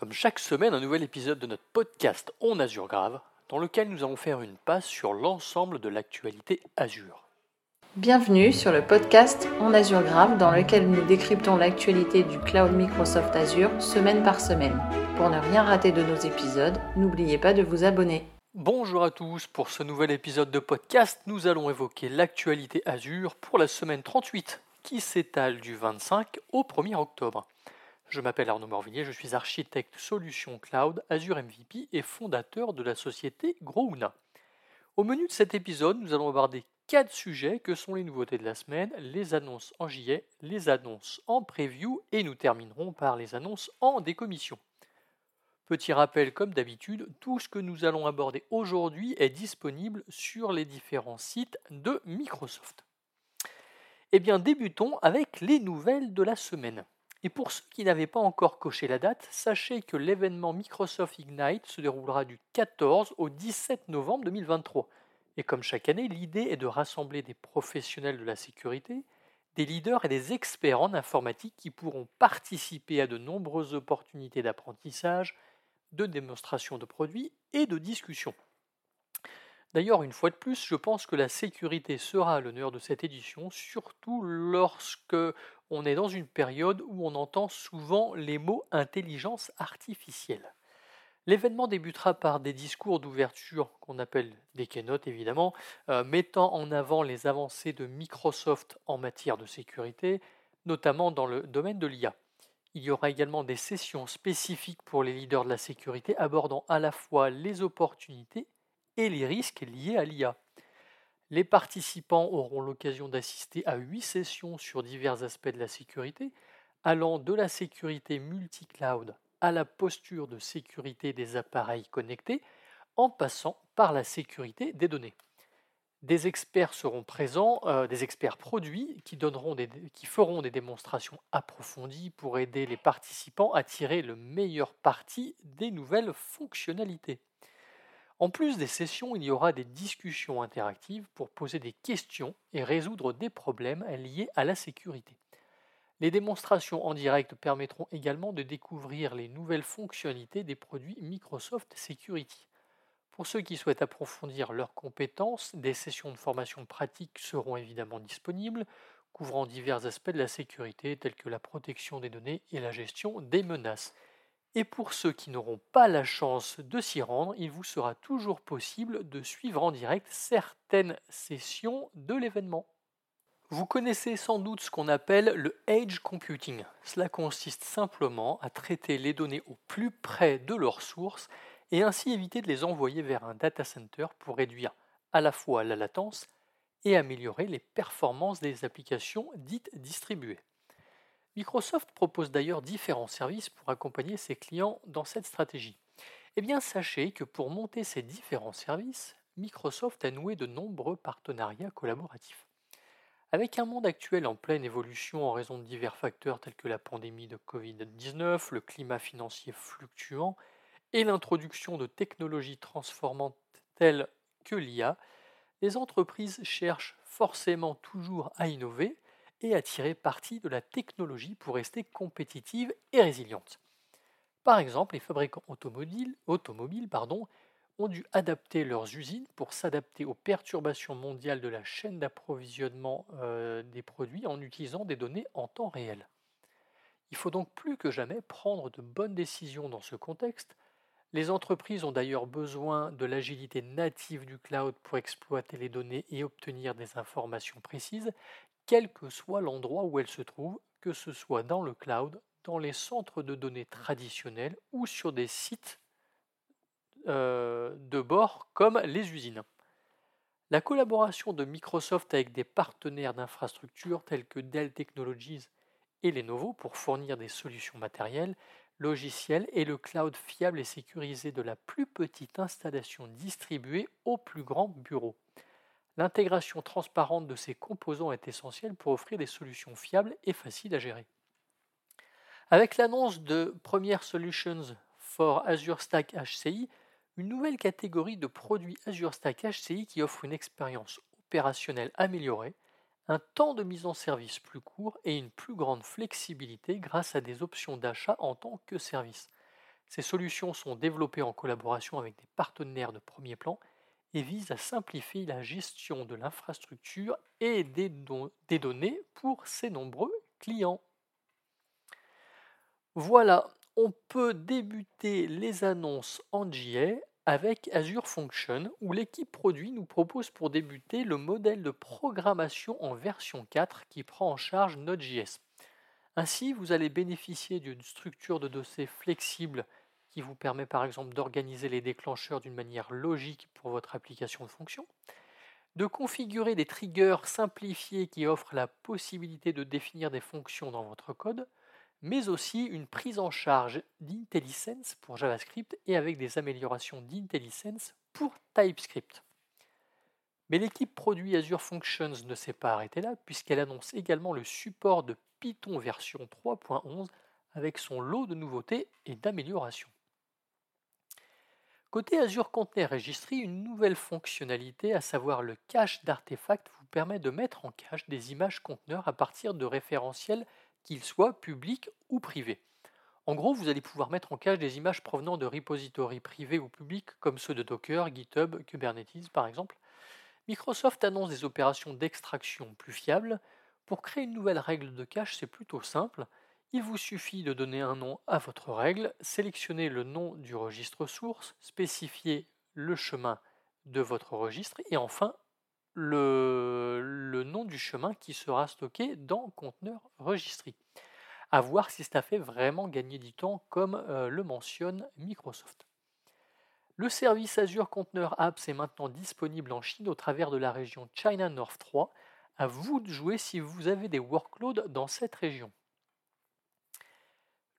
Comme chaque semaine, un nouvel épisode de notre podcast On Azure Grave, dans lequel nous allons faire une passe sur l'ensemble de l'actualité Azure. Bienvenue sur le podcast On Azure Grave, dans lequel nous décryptons l'actualité du cloud Microsoft Azure semaine par semaine. Pour ne rien rater de nos épisodes, n'oubliez pas de vous abonner. Bonjour à tous, pour ce nouvel épisode de podcast, nous allons évoquer l'actualité Azure pour la semaine 38 qui s'étale du 25 au 1er octobre. Je m'appelle Arnaud Morvillier, je suis architecte solution cloud Azure MVP et fondateur de la société Grouna. Au menu de cet épisode, nous allons aborder quatre sujets que sont les nouveautés de la semaine, les annonces en JA, les annonces en preview et nous terminerons par les annonces en décommission. Petit rappel, comme d'habitude, tout ce que nous allons aborder aujourd'hui est disponible sur les différents sites de Microsoft. Eh bien, débutons avec les nouvelles de la semaine. Et pour ceux qui n'avaient pas encore coché la date, sachez que l'événement Microsoft Ignite se déroulera du 14 au 17 novembre 2023. Et comme chaque année, l'idée est de rassembler des professionnels de la sécurité, des leaders et des experts en informatique qui pourront participer à de nombreuses opportunités d'apprentissage, de démonstration de produits et de discussion. D'ailleurs, une fois de plus, je pense que la sécurité sera à l'honneur de cette édition, surtout lorsque on est dans une période où on entend souvent les mots intelligence artificielle. L'événement débutera par des discours d'ouverture qu'on appelle des keynotes évidemment, euh, mettant en avant les avancées de Microsoft en matière de sécurité, notamment dans le domaine de l'IA. Il y aura également des sessions spécifiques pour les leaders de la sécurité abordant à la fois les opportunités et les risques liés à l'IA. Les participants auront l'occasion d'assister à huit sessions sur divers aspects de la sécurité, allant de la sécurité multi-cloud à la posture de sécurité des appareils connectés, en passant par la sécurité des données. Des experts seront présents, euh, des experts produits qui, feront des démonstrations approfondies pour aider les participants à tirer le meilleur parti des nouvelles fonctionnalités. En plus des sessions, il y aura des discussions interactives pour poser des questions et résoudre des problèmes liés à la sécurité. Les démonstrations en direct permettront également de découvrir les nouvelles fonctionnalités des produits Microsoft Security. Pour ceux qui souhaitent approfondir leurs compétences, des sessions de formation pratique seront évidemment disponibles, couvrant divers aspects de la sécurité tels que la protection des données et la gestion des menaces. Et pour ceux qui n'auront pas la chance de s'y rendre, il vous sera toujours possible de suivre en direct certaines sessions de l'événement. Vous connaissez sans doute ce qu'on appelle le Edge Computing. Cela consiste simplement à traiter les données au plus près de leur source et ainsi éviter de les envoyer vers un data center pour réduire à la fois la latence et améliorer les performances des applications dites distribuées. Microsoft propose d'ailleurs différents services pour accompagner ses clients dans cette stratégie. Eh bien, sachez que pour monter ces différents services, Microsoft a noué de nombreux partenariats collaboratifs. Avec un monde actuel en pleine évolution en raison de divers facteurs tels que la pandémie de Covid-19, le climat financier fluctuant et l'introduction de technologies transformantes telles que l'IA, les entreprises cherchent forcément toujours à innover et à tirer parti de la technologie pour rester compétitive et résiliente. Par exemple, les fabricants automobiles, ont dû adapter leurs usines pour s'adapter aux perturbations mondiales de la chaîne d'approvisionnement euh, des produits en utilisant des données en temps réel. Il faut donc plus que jamais prendre de bonnes décisions dans ce contexte. Les entreprises ont d'ailleurs besoin de l'agilité native du cloud pour exploiter les données et obtenir des informations précises, quel que soit l'endroit où elle se trouve, que ce soit dans le cloud, dans les centres de données traditionnels ou sur des sites euh, de bord comme les usines. La collaboration de Microsoft avec des partenaires d'infrastructures tels que Dell Technologies et Lenovo pour fournir des solutions matérielles, logicielles et le cloud fiable et sécurisé de la plus petite installation distribuée au plus grand bureau. L'intégration transparente de ces composants est essentielle pour offrir des solutions fiables et faciles à gérer. Avec l'annonce de Premier Solutions for Azure Stack HCI, une nouvelle catégorie de produits Azure Stack HCI qui offre une expérience opérationnelle améliorée, un temps de mise en service plus court et une plus grande flexibilité grâce à des options d'achat en tant que service. Ces solutions sont développées en collaboration avec des partenaires de premier plan et visent à simplifier la gestion de l'infrastructure et des, données pour ces nombreux clients. Voilà, on peut débuter les annonces en JA avec Azure Function, où l'équipe produit nous propose pour débuter le modèle de programmation en version 4 qui prend en charge Node.js. Ainsi, vous allez bénéficier d'une structure de dossier flexible qui vous permet par exemple d'organiser les déclencheurs d'une manière logique pour votre application de fonction, de configurer des triggers simplifiés qui offrent la possibilité de définir des fonctions dans votre code, mais aussi une prise en charge d'IntelliSense pour JavaScript et avec des améliorations d'IntelliSense pour TypeScript. Mais l'équipe produit Azure Functions ne s'est pas arrêtée là, puisqu'elle annonce également le support de Python version 3.11 avec son lot de nouveautés et d'améliorations. Côté Azure Container Registry, une nouvelle fonctionnalité, à savoir le cache d'artefacts, vous permet de mettre en cache des images conteneurs à partir de référentiels qu'ils soient publics ou privés. En gros, vous allez pouvoir mettre en cache des images provenant de repositories privés ou publics comme ceux de Docker, GitHub, Kubernetes par exemple. Microsoft annonce des opérations d'extraction plus fiables. Pour créer une nouvelle règle de cache, c'est plutôt simple. Il vous suffit de donner un nom à votre règle, sélectionner le nom du registre source, spécifier le chemin de votre registre et enfin le, nom du chemin qui sera stocké dans conteneur registry. À voir si ça fait vraiment gagner du temps comme euh, le mentionne Microsoft. Le service Azure Container Apps est maintenant disponible en Chine au travers de la région China North 3. À vous de jouer si vous avez des workloads dans cette région.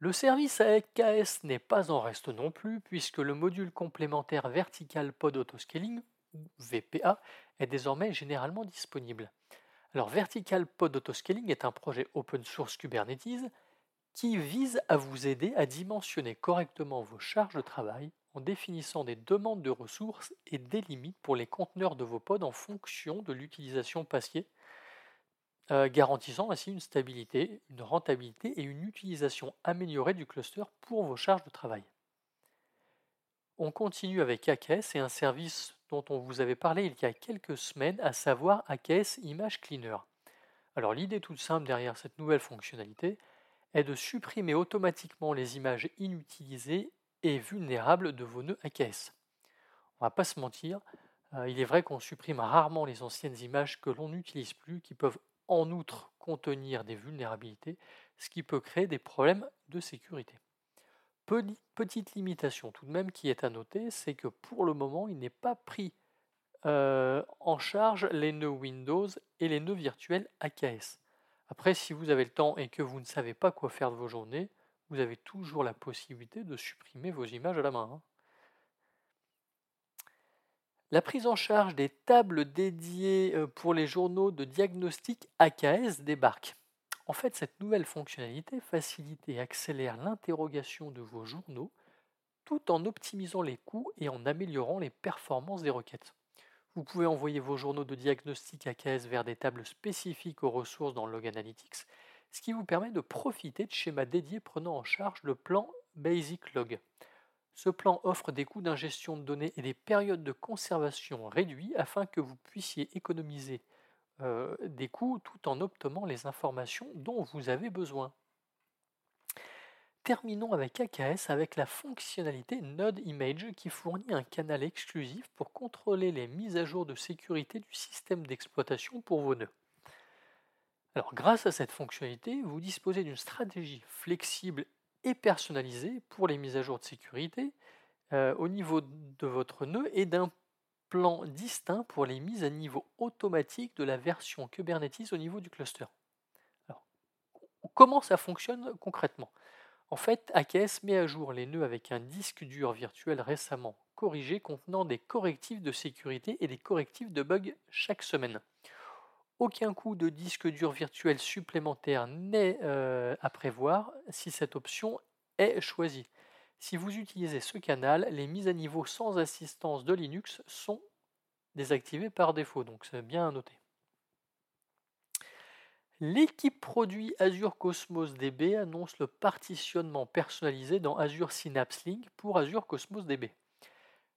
Le service AKS n'est pas en reste non plus puisque le module complémentaire Vertical Pod Autoscaling VPA, est désormais généralement disponible. Alors Vertical Pod Autoscaling est un projet open source Kubernetes qui vise à vous aider à dimensionner correctement vos charges de travail en définissant des demandes de ressources et des limites pour les conteneurs de vos pods en fonction de l'utilisation passée, euh, garantissant ainsi une stabilité, une rentabilité et une utilisation améliorée du cluster pour vos charges de travail. On continue avec AKS et un service dont on vous avait parlé il y a quelques semaines, à savoir AKS Image Cleaner. Alors l'idée toute simple derrière cette nouvelle fonctionnalité est de supprimer automatiquement les images inutilisées et vulnérables de vos nœuds AKS. On va pas se mentir, euh, il est vrai qu'on supprime rarement les anciennes images que l'on n'utilise plus, qui peuvent en outre contenir des vulnérabilités, ce qui peut créer des problèmes de sécurité. Petite limitation tout de même qui est à noter, c'est que pour le moment, il n'est pas pris euh, en charge les nœuds Windows et les nœuds virtuels AKS. Après, si vous avez le temps et que vous ne savez pas quoi faire de vos journées, vous avez toujours la possibilité de supprimer vos images à la main. Hein. La prise en charge des tables dédiées euh, pour les journaux de diagnostic AKS débarque. En fait, cette nouvelle fonctionnalité facilite et accélère l'interrogation de vos journaux tout en optimisant les coûts et en améliorant les performances des requêtes. Vous pouvez envoyer vos journaux de diagnostic AKS vers des tables spécifiques aux ressources dans Log Analytics, ce qui vous permet de profiter de schémas dédiés prenant en charge le plan Basic Log. Ce plan offre des coûts d'ingestion de données et des périodes de conservation réduits afin que vous puissiez économiser euh, des coûts tout en obtenant les informations dont vous avez besoin. Terminons avec AKS avec la fonctionnalité Node Image qui fournit un canal exclusif pour contrôler les mises à jour de sécurité du système d'exploitation pour vos nœuds. Grâce à cette fonctionnalité, vous disposez d'une stratégie flexible et personnalisée pour les mises à jour de sécurité euh, au niveau de votre nœud et d'un plan distinct pour les mises à niveau automatique de la version Kubernetes au niveau du cluster. Alors, comment ça fonctionne concrètement? En fait, AKS met à jour les nœuds avec un disque dur virtuel récemment corrigé contenant des correctifs de sécurité et des correctifs de bugs chaque semaine. Aucun coût de disque dur virtuel supplémentaire n'est euh, à prévoir si cette option est choisie. Si vous utilisez ce canal, les mises à niveau sans assistance de Linux sont désactivées par défaut, donc c'est bien à noter. L'équipe produit Azure Cosmos DB annonce le partitionnement personnalisé dans Azure Synapse Link pour Azure Cosmos DB.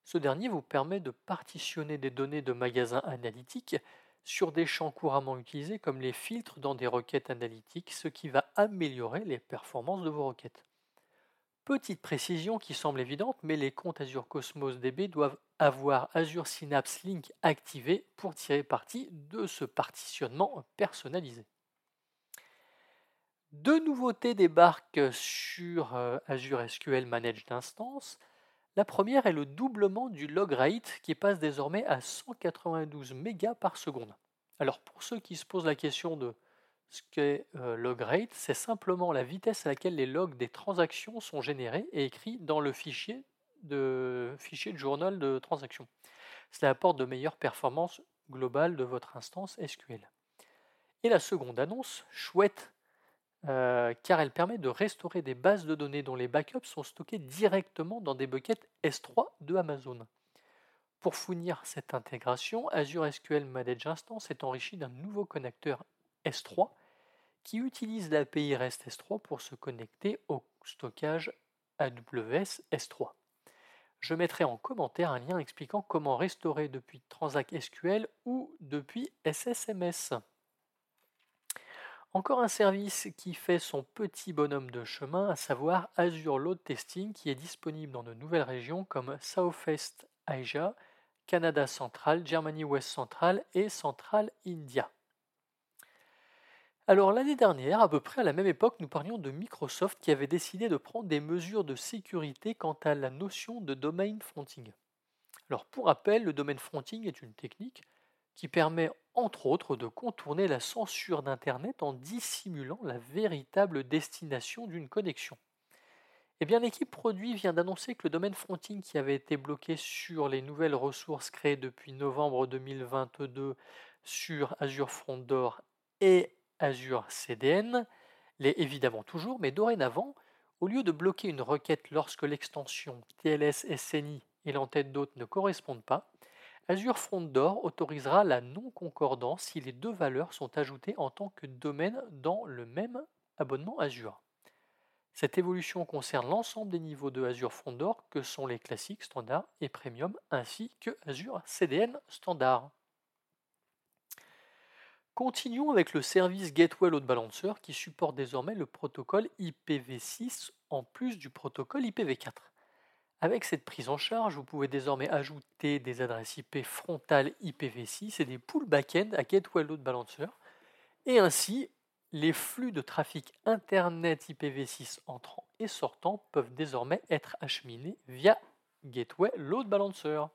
Ce dernier vous permet de partitionner des données de magasins analytiques sur des champs couramment utilisés comme les filtres dans des requêtes analytiques, ce qui va améliorer les performances de vos requêtes. Petite précision qui semble évidente, mais les comptes Azure Cosmos DB doivent avoir Azure Synapse Link activé pour tirer parti de ce partitionnement personnalisé. Deux nouveautés débarquent sur euh, Azure SQL Managed Instance. La première est le doublement du log rate qui passe désormais à 192 mégas par seconde. Alors pour ceux qui se posent la question de ce qu'est euh, log rate, c'est simplement la vitesse à laquelle les logs des transactions sont générés et écrits dans le fichier de, fichier de journal de transaction. Cela apporte de meilleures performances globales de votre instance SQL. Et la seconde annonce, chouette euh, car elle permet de restaurer des bases de données dont les backups sont stockés directement dans des buckets S3 de Amazon. Pour fournir cette intégration, Azure SQL Managed Instance est enrichi d'un nouveau connecteur S3 qui utilise l'API REST S3 pour se connecter au stockage AWS S3. Je mettrai en commentaire un lien expliquant comment restaurer depuis Transact SQL ou depuis SSMS. Encore un service qui fait son petit bonhomme de chemin, à savoir Azure Load Testing, qui est disponible dans de nouvelles régions comme Southwest Asia, Canada central, Germany West Central et Central India. Alors l'année dernière, à peu près à la même époque, nous parlions de Microsoft qui avait décidé de prendre des mesures de sécurité quant à la notion de domain fronting. Alors pour rappel, le domain fronting est une technique qui permet entre autres de contourner la censure d'Internet en dissimulant la véritable destination d'une connexion. Eh bien, l'équipe produit vient d'annoncer que le domaine fronting qui avait été bloqué sur les nouvelles ressources créées depuis novembre 2022 sur Azure Front Door et Azure CDN l'est évidemment toujours, mais dorénavant, au lieu de bloquer une requête lorsque l'extension TLS SNI et l'entête d'hôte ne correspondent pas, Azure Front Door autorisera la non-concordance si les deux valeurs sont ajoutées en tant que domaine dans le même abonnement Azure. Cette évolution concerne l'ensemble des niveaux de Azure Front Door que sont les classiques, standard et premium, ainsi que Azure CDN standard. Continuons avec le service Gateway Load Balancer qui supporte désormais le protocole IPv6 en plus du protocole IPv4. Avec cette prise en charge, vous pouvez désormais ajouter des adresses IP frontales IPv6 et des pools backend à Gateway Load Balancer. Et ainsi, les flux de trafic Internet IPv6 entrant et sortant peuvent désormais être acheminés via Gateway Load Balancer.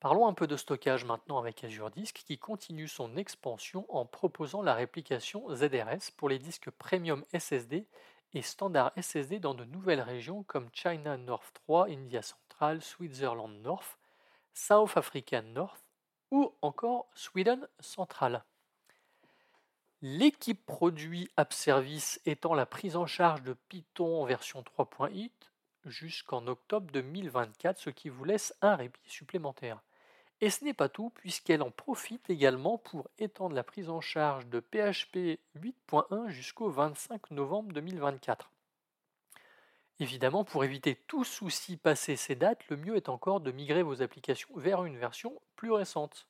Parlons un peu de stockage maintenant avec Azure Disk qui continue son expansion en proposant la réplication ZRS pour les disques Premium SSD et standard SSD dans de nouvelles régions comme China North 3, India Central, Switzerland North, South Africa North ou encore Sweden Central. L'équipe produit App Service étant la prise en charge de Python version 3.8 jusqu'en octobre 2024, ce qui vous laisse un répit supplémentaire. Et ce n'est pas tout, puisqu'elle en profite également pour étendre la prise en charge de PHP 8.1 jusqu'au 25 novembre 2024. Évidemment, pour éviter tout souci passé ces dates, le mieux est encore de migrer vos applications vers une version plus récente.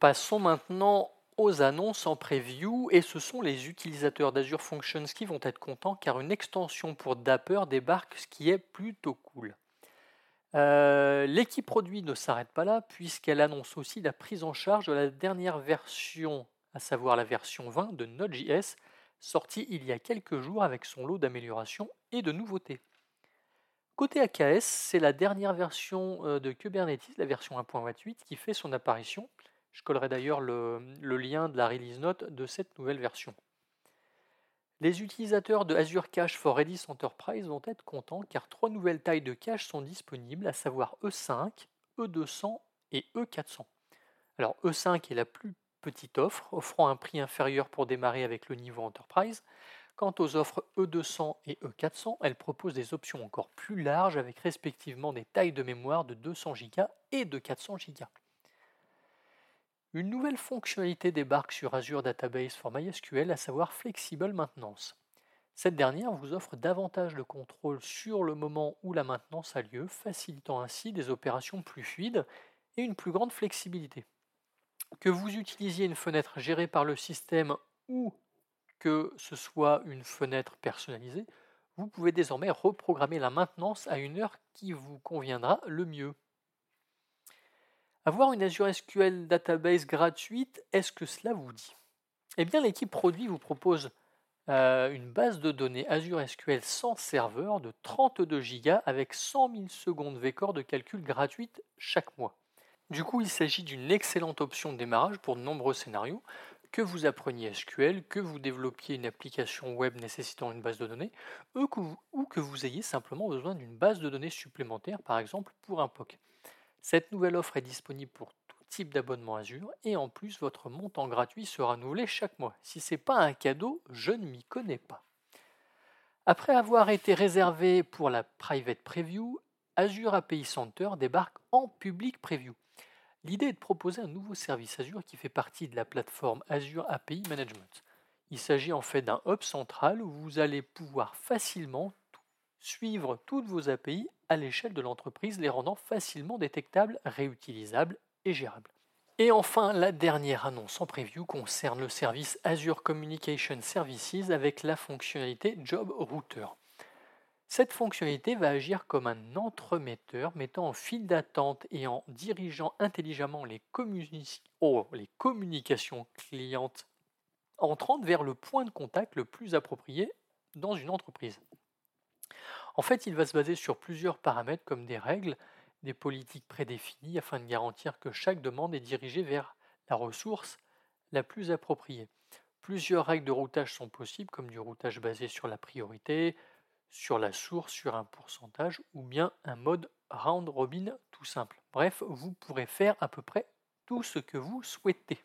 Passons maintenant aux annonces en preview et ce sont les utilisateurs d'Azure Functions qui vont être contents car une extension pour Dapper débarque ce qui est plutôt cool. Euh, l'équipe produit ne s'arrête pas là puisqu'elle annonce aussi la prise en charge de la dernière version, à savoir la version 20 de Node.js, sortie il y a quelques jours avec son lot d'améliorations et de nouveautés. Côté AKS, c'est la dernière version euh, de Kubernetes, la version 1.28, qui fait son apparition. Je collerai d'ailleurs le lien de la release note de cette nouvelle version. Les utilisateurs de Azure Cache for Redis Enterprise vont être contents car trois nouvelles tailles de cache sont disponibles, à savoir E5, E200 et E400. Alors E5 est la plus petite offre, offrant un prix inférieur pour démarrer avec le niveau Enterprise. Quant aux offres E200 et E400, elles proposent des options encore plus larges avec respectivement des tailles de mémoire de 200 Go et de 400 Go. Une nouvelle fonctionnalité débarque sur Azure Database for MySQL, à savoir Flexible Maintenance. Cette dernière vous offre davantage de contrôle sur le moment où la maintenance a lieu, facilitant ainsi des opérations plus fluides et une plus grande flexibilité. Que vous utilisiez une fenêtre gérée par le système ou que ce soit une fenêtre personnalisée, vous pouvez désormais reprogrammer la maintenance à une heure qui vous conviendra le mieux. Avoir une Azure SQL Database gratuite, est-ce que cela vous dit? Eh bien, l'équipe produit vous propose euh, une base de données Azure SQL sans serveur de 32 Go avec 100 000 secondes vCore de calcul gratuite chaque mois. Du coup, il s'agit d'une excellente option de démarrage pour de nombreux scénarios, que vous appreniez SQL, que vous développiez une application web nécessitant une base de données, ou que vous ayez simplement besoin d'une base de données supplémentaire, par exemple pour un POC. Cette nouvelle offre est disponible pour type d'abonnement Azure et en plus votre montant gratuit sera renouvelé chaque mois. Si ce n'est pas un cadeau, je ne m'y connais pas. Après avoir été réservé pour la private preview, Azure API Center débarque en public preview. L'idée est de proposer un nouveau service Azure qui fait partie de la plateforme Azure API Management. Il s'agit en fait d'un hub central où vous allez pouvoir facilement suivre toutes vos API à l'échelle de l'entreprise, les rendant facilement détectables, réutilisables gérable. Et enfin, la dernière annonce en preview concerne le service Azure Communication Services avec la fonctionnalité Job Router. Cette fonctionnalité va agir comme un entremetteur mettant en file d'attente et en dirigeant intelligemment les, oh, les communications clientes entrantes vers le point de contact le plus approprié dans une entreprise. En fait, il va se baser sur plusieurs paramètres comme des règles, des politiques prédéfinies afin de garantir que chaque demande est dirigée vers la ressource la plus appropriée. Plusieurs règles de routage sont possibles, comme du routage basé sur la priorité, sur la source, sur un pourcentage, ou bien un mode round robin tout simple. Bref, vous pourrez faire à peu près tout ce que vous souhaitez.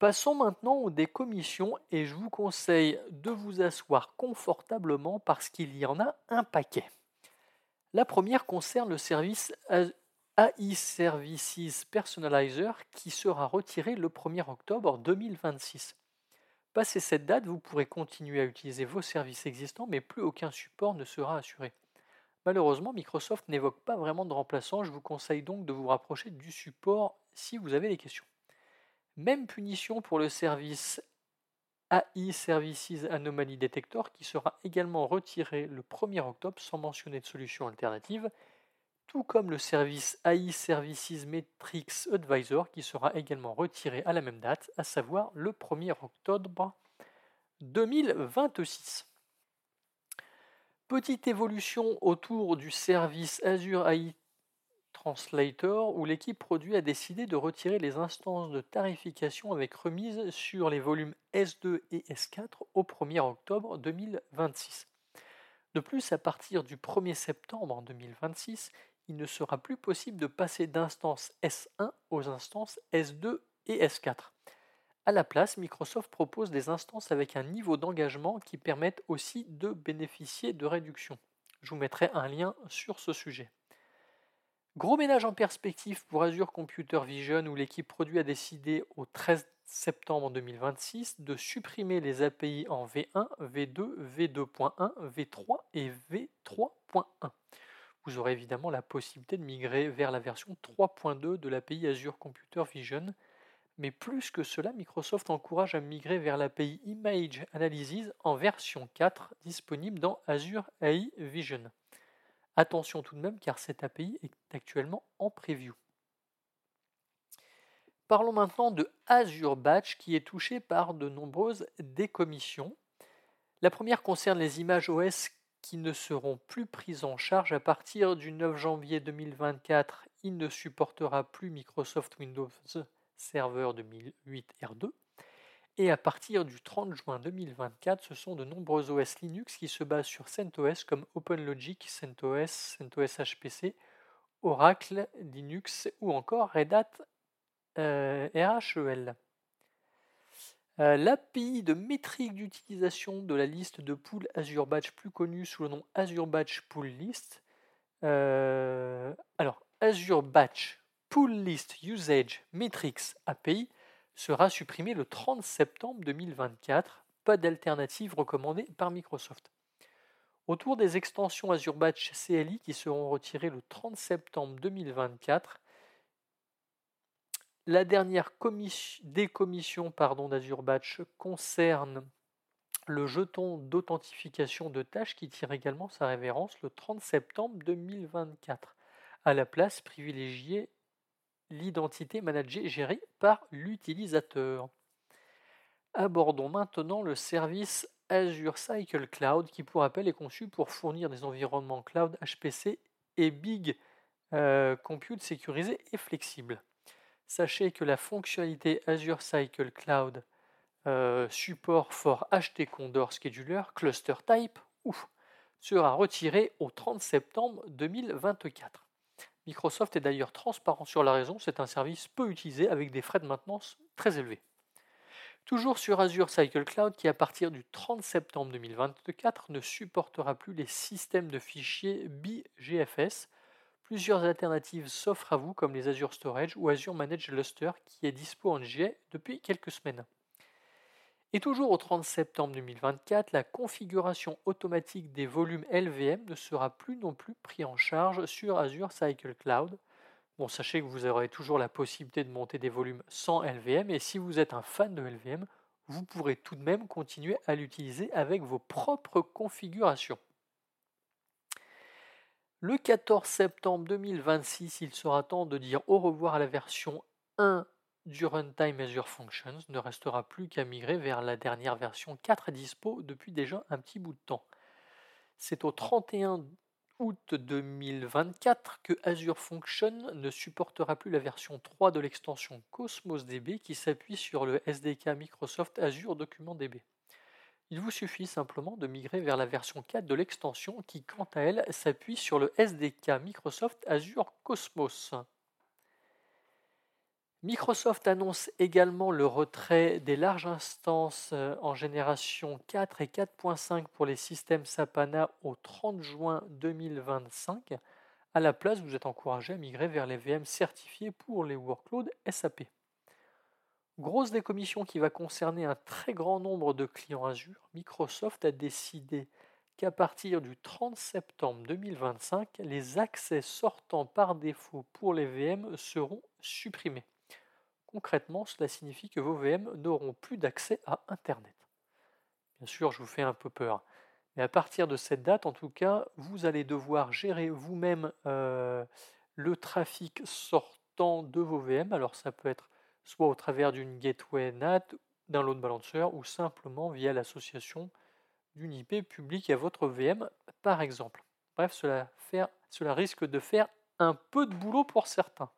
Passons maintenant aux décommissions et je vous conseille de vous asseoir confortablement parce qu'il y en a un paquet. La première concerne le service AI Services Personalizer qui sera retiré le 1er octobre 2026. Passé cette date, vous pourrez continuer à utiliser vos services existants, mais plus aucun support ne sera assuré. Malheureusement, Microsoft n'évoque pas vraiment de remplaçant, je vous conseille donc de vous rapprocher du support si vous avez des questions. Même punition pour le service AI Services Anomaly Detector qui sera également retiré le 1er octobre sans mentionner de solution alternative, tout comme le service AI Services Metrics Advisor qui sera également retiré à la même date, à savoir le 1er octobre 2026. Petite évolution autour du service Azure AI Translator où l'équipe produit a décidé de retirer les instances de tarification avec remise sur les volumes S2 et S4 au 1er octobre 2026. De plus, à partir du 1er septembre 2026, il ne sera plus possible de passer d'instances S1 aux instances S2 et S4. À la place, Microsoft propose des instances avec un niveau d'engagement qui permettent aussi de bénéficier de réductions. Je vous mettrai un lien sur ce sujet. Gros ménage en perspective pour Azure Computer Vision où l'équipe produit a décidé au 13 septembre 2026 de supprimer les API en V1, V2, V2.1, V3 et V3.1. Vous aurez évidemment la possibilité de migrer vers la version 3.2 de l'API Azure Computer Vision, mais plus que cela, Microsoft encourage à migrer vers l'API Image Analysis en version 4 disponible dans Azure AI Vision. Attention tout de même car cette API est actuellement en preview. Parlons maintenant de Azure Batch qui est touché par de nombreuses décommissions. La première concerne les images OS qui ne seront plus prises en charge à partir du 9 janvier 2024. Il ne supportera plus Microsoft Windows Server 2008 R2. Et à partir du 30 juin 2024, ce sont de nombreux OS Linux qui se basent sur CentOS comme OpenLogic, CentOS, CentOS HPC, Oracle, Linux ou encore Red Hat euh, RHEL. Euh, L'API de métrique d'utilisation de la liste de pools Azure Batch plus connue sous le nom Azure Batch Pool List. Euh, alors, Azure Batch Pool List Usage Metrics API sera supprimé le 30 septembre 2024. Pas d'alternative recommandée par Microsoft. Autour des extensions Azure Batch CLI qui seront retirées le 30 septembre 2024, la dernière décommission d'Azure Batch concerne le jeton d'authentification de tâches qui tire également sa révérence le 30 septembre 2024. À la place, privilégier l'identité managée gérée par l'utilisateur. Abordons maintenant le service Azure Cycle Cloud qui, pour rappel, est conçu pour fournir des environnements cloud HPC et Big euh, Compute sécurisés et flexibles. Sachez que la fonctionnalité Azure Cycle Cloud euh, support for HT Condor Scheduler Cluster Type sera retirée au 30 septembre 2024. Microsoft est d'ailleurs transparent sur la raison, c'est un service peu utilisé avec des frais de maintenance très élevés. Toujours sur Azure Cycle Cloud qui à partir du 30 septembre 2024 ne supportera plus les systèmes de fichiers BGFS, Plusieurs alternatives s'offrent à vous comme les Azure Storage ou Azure Managed Cluster qui est dispo en GA depuis quelques semaines. Et toujours au 30 septembre 2024, la configuration automatique des volumes LVM ne sera plus non plus pris en charge sur Azure Cycle Cloud. Bon, sachez que vous aurez toujours la possibilité de monter des volumes sans LVM et si vous êtes un fan de LVM, vous pourrez tout de même continuer à l'utiliser avec vos propres configurations. Le 14 septembre 2026, il sera temps de dire au revoir à la version 1 du Runtime Azure Functions. Ne restera plus qu'à migrer vers la dernière version 4 dispo depuis déjà un petit bout de temps. C'est au 31 août 2024 que Azure Functions ne supportera plus la version 3 de l'extension Cosmos DB qui s'appuie sur le SDK Microsoft Azure Document DB. Il vous suffit simplement de migrer vers la version 4 de l'extension qui, quant à elle, s'appuie sur le SDK Microsoft Azure Cosmos. Microsoft annonce également le retrait des larges instances euh, en génération 4 et 4.5 pour les systèmes Sapana au 30 juin 2025. À la place, vous êtes encouragé à migrer vers les VM certifiés pour les workloads SAP. Grosse décommission qui va concerner un très grand nombre de clients Azure, Microsoft a décidé qu'à partir du 30 septembre 2025, les accès sortant par défaut pour les VM seront supprimés. Concrètement, cela signifie que vos VM n'auront plus d'accès à Internet. Bien sûr, je vous fais un peu peur. Mais à partir de cette date, en tout cas, vous allez devoir gérer vous-même euh, le trafic sortant de vos VM. Alors ça peut être soit au travers d'une gateway NAT, d'un load balancer ou simplement via l'association d'une IP publique à votre VM, par exemple. Bref, cela, cela risque de faire un peu de boulot pour certains.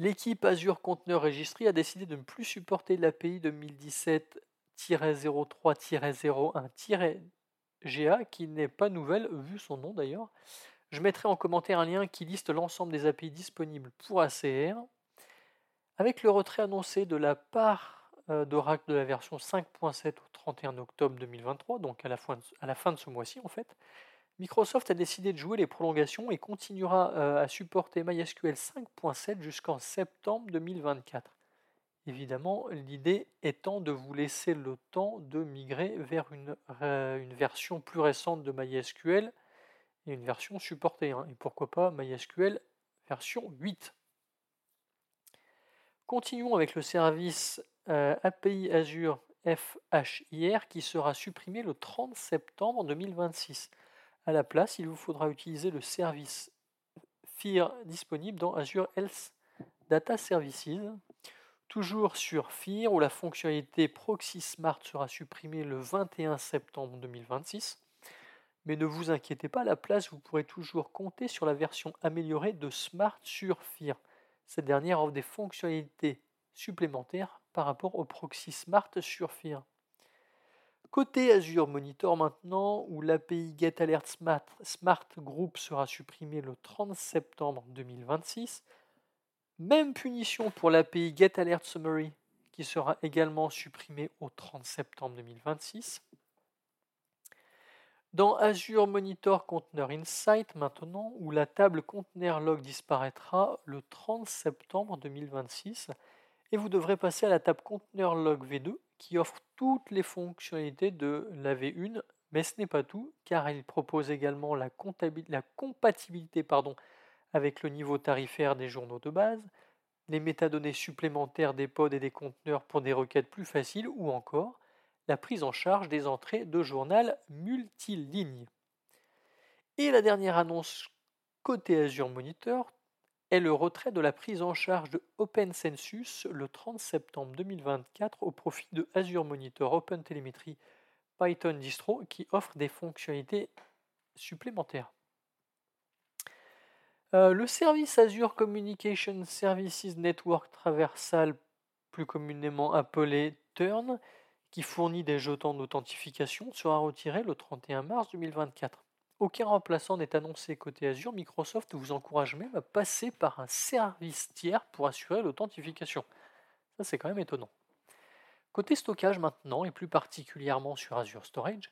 L'équipe Azure Container Registry a décidé de ne plus supporter l'API 2017-03-01-GA qui n'est pas nouvelle vu son nom d'ailleurs. Je mettrai en commentaire un lien qui liste l'ensemble des API disponibles pour ACR avec le retrait annoncé de la part euh, d'Oracle de la version 5.7 au 31 octobre 2023, donc à la fin de ce mois-ci en fait, Microsoft a décidé de jouer les prolongations et continuera euh, à supporter MySQL 5.7 jusqu'en septembre 2024. Évidemment, l'idée étant de vous laisser le temps de migrer vers une, euh, version plus récente de MySQL et une version supportée. Hein. et pourquoi pas MySQL version 8. Continuons avec le service euh, API Azure FHIR qui sera supprimé le 30 septembre 2026. À la place, il vous faudra utiliser le service FHIR disponible dans Azure Health Data Services. Toujours sur FHIR où la fonctionnalité Proxy Smart sera supprimée le 21 septembre 2026. Mais ne vous inquiétez pas, à la place, vous pourrez toujours compter sur la version améliorée de Smart sur FHIR. Cette dernière offre des fonctionnalités supplémentaires par rapport au proxy Smart sur FIR. Côté Azure Monitor maintenant, où l'API GetAlert Smart, Group sera supprimée le 30 septembre 2026. Même punition pour l'API GetAlert Summary qui sera également supprimée au 30 septembre 2026. Dans Azure Monitor Container Insight maintenant, où la table Container Log disparaîtra le 30 septembre 2026, et vous devrez passer à la table Container Log V2 qui offre toutes les fonctionnalités de la V1, mais ce n'est pas tout, car il propose également la, la compatibilité pardon, avec le niveau tarifaire des journaux de base, les métadonnées supplémentaires des pods et des conteneurs pour des requêtes plus faciles, ou encore la prise en charge des entrées de journal multiligne. Et la dernière annonce côté Azure Monitor est le retrait de la prise en charge de OpenCensus le 30 septembre 2024 au profit de Azure Monitor OpenTelemetry Python Distro qui offre des fonctionnalités supplémentaires. Euh, le service Azure Communication Services Network Traversal, plus communément appelé TURN, qui fournit des jetons d'authentification, sera retiré le 31 mars 2024. Aucun remplaçant n'est annoncé côté Azure. Microsoft vous encourage même à passer par un service tiers pour assurer l'authentification. Ça, c'est quand même étonnant. Côté stockage maintenant, et plus particulièrement sur Azure Storage,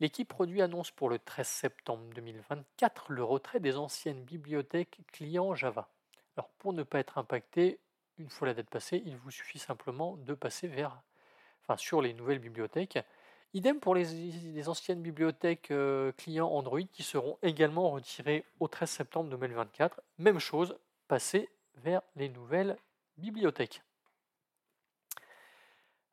l'équipe produit annonce pour le 13 septembre 2024 le retrait des anciennes bibliothèques clients Java. Alors pour ne pas être impacté, une fois la date passée, il vous suffit simplement de passer vers sur les nouvelles bibliothèques. Idem pour les, anciennes bibliothèques euh, clients Android qui seront également retirées au 13 septembre 2024. Même chose, passer vers les nouvelles bibliothèques.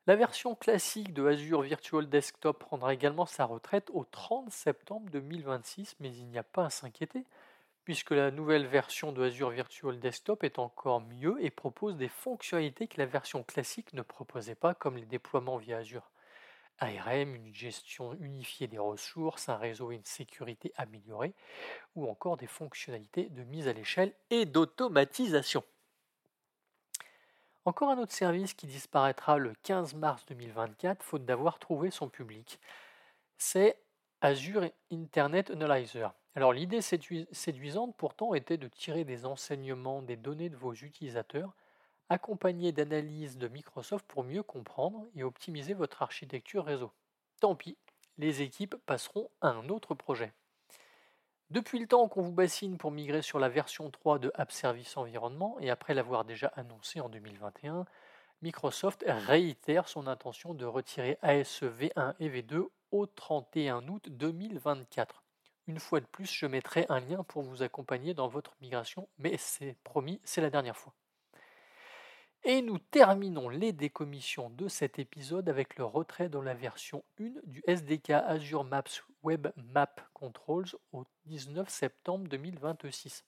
La version classique de Azure Virtual Desktop prendra également sa retraite au 30 septembre 2026, mais il n'y a pas à s'inquiéter, puisque la nouvelle version de Azure Virtual Desktop est encore mieux et propose des fonctionnalités que la version classique ne proposait pas, comme les déploiements via Azure ARM, une gestion unifiée des ressources, un réseau et une sécurité améliorée, ou encore des fonctionnalités de mise à l'échelle et d'automatisation. Encore un autre service qui disparaîtra le 15 mars 2024, faute d'avoir trouvé son public, c'est Azure Internet Analyzer. Alors l'idée séduisante pourtant était de tirer des enseignements des données de vos utilisateurs, accompagnés d'analyses de Microsoft pour mieux comprendre et optimiser votre architecture réseau. Tant pis, les équipes passeront à un autre projet. Depuis le temps qu'on vous bassine pour migrer sur la version 3 de App Service Environnement et après l'avoir déjà annoncé en 2021, Microsoft réitère son intention de retirer ASE V1 et V2 au 31 août 2024. Une fois de plus, je mettrai un lien pour vous accompagner dans votre migration, mais c'est promis, c'est la dernière fois. Et nous terminons les décommissions de cet épisode avec le retrait de la version 1 du SDK Azure Maps Web Map Controls au 19 septembre 2026.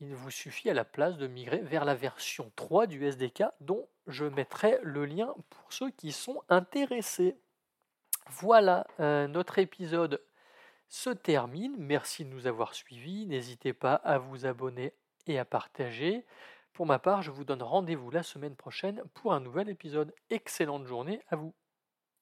Il vous suffit à la place de migrer vers la version 3 du SDK dont je mettrai le lien pour ceux qui sont intéressés. Voilà, euh, notre épisode se termine. Merci de nous avoir suivis. N'hésitez pas à vous abonner et à partager. Pour ma part, je vous donne rendez-vous la semaine prochaine pour un nouvel épisode. Excellente journée à vous.